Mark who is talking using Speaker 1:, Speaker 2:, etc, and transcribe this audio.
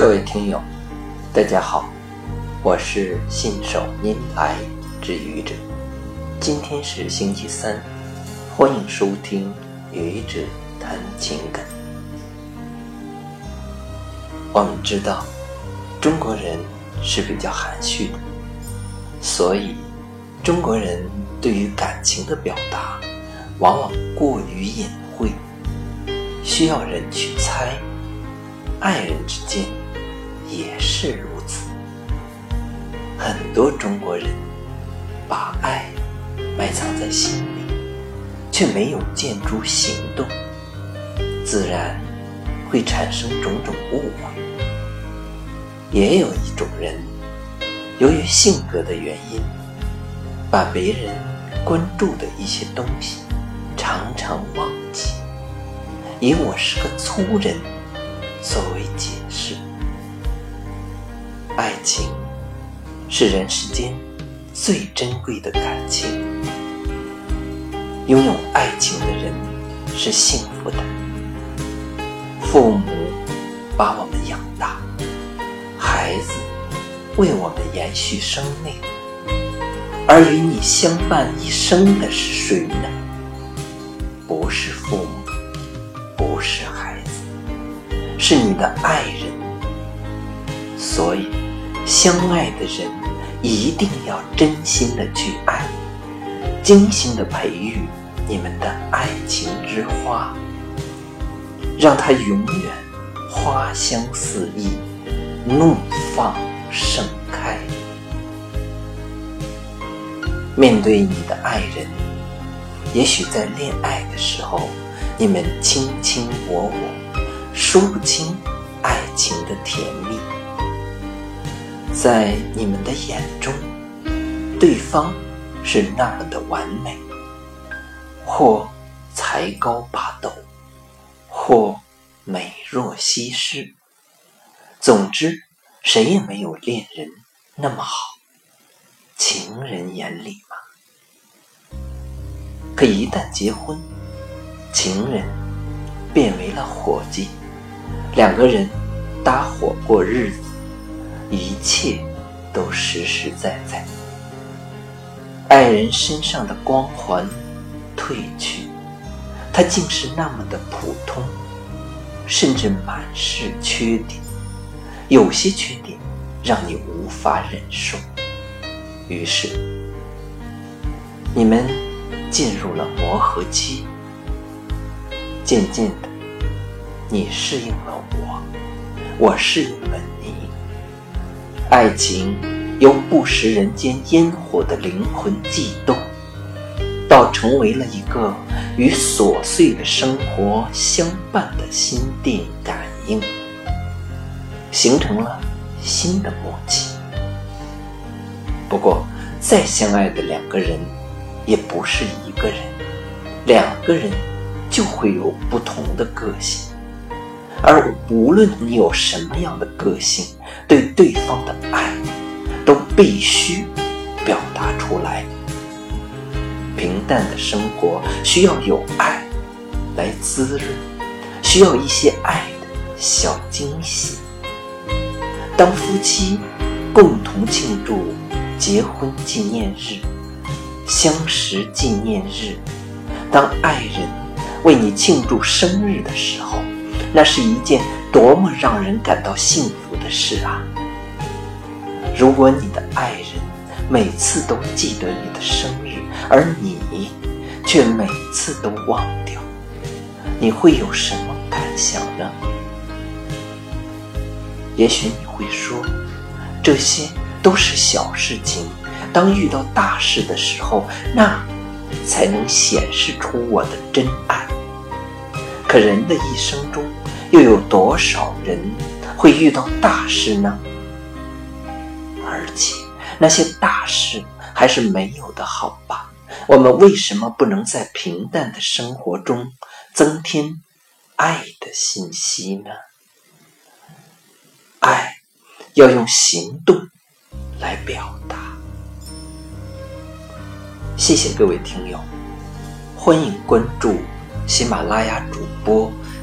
Speaker 1: 各位听友，大家好，我是信手拈来之愚者。今天是星期三，欢迎收听愚者谈情感。我们知道，中国人是比较含蓄的，所以中国人对于感情的表达，往往过于隐晦，需要人去猜。爱人之间也是如此。很多中国人把爱埋藏在心里，却没有见诸行动，自然会产生种种误会。也有一种人，由于性格的原因，把别人关注的一些东西常常忘记，以我是个粗人。作为解释，爱情是人世间最珍贵的感情。拥有爱情的人是幸福的。父母把我们养大，孩子为我们延续生命，而与你相伴一生的是谁呢？不是父母。不是孩是你的爱人，所以相爱的人一定要真心的去爱，精心的培育你们的爱情之花，让它永远花香四溢，怒放盛开。面对你的爱人，也许在恋爱的时候，你们卿卿我我。说不清爱情的甜蜜，在你们的眼中，对方是那么的完美，或才高八斗，或美若西施。总之，谁也没有恋人那么好，情人眼里嘛。可一旦结婚，情人变为了伙计。两个人搭伙过日子，一切都实实在在。爱人身上的光环褪去，他竟是那么的普通，甚至满是缺点。有些缺点让你无法忍受，于是你们进入了磨合期，渐渐的。你适应了我，我适应了你。爱情由不食人间烟火的灵魂悸动，到成为了一个与琐碎的生活相伴的心电感应，形成了新的默契。不过，再相爱的两个人，也不是一个人，两个人就会有不同的个性。而无论你有什么样的个性，对对方的爱都必须表达出来。平淡的生活需要有爱来滋润，需要一些爱的小惊喜。当夫妻共同庆祝结婚纪念日、相识纪念日，当爱人为你庆祝生日的时候。那是一件多么让人感到幸福的事啊！如果你的爱人每次都记得你的生日，而你却每次都忘掉，你会有什么感想呢？也许你会说，这些都是小事情，当遇到大事的时候，那才能显示出我的真爱。可人的一生中，又有多少人会遇到大事呢？而且那些大事还是没有的好吧？我们为什么不能在平淡的生活中增添爱的信息呢？爱要用行动来表达。谢谢各位听友，欢迎关注。喜马拉雅主播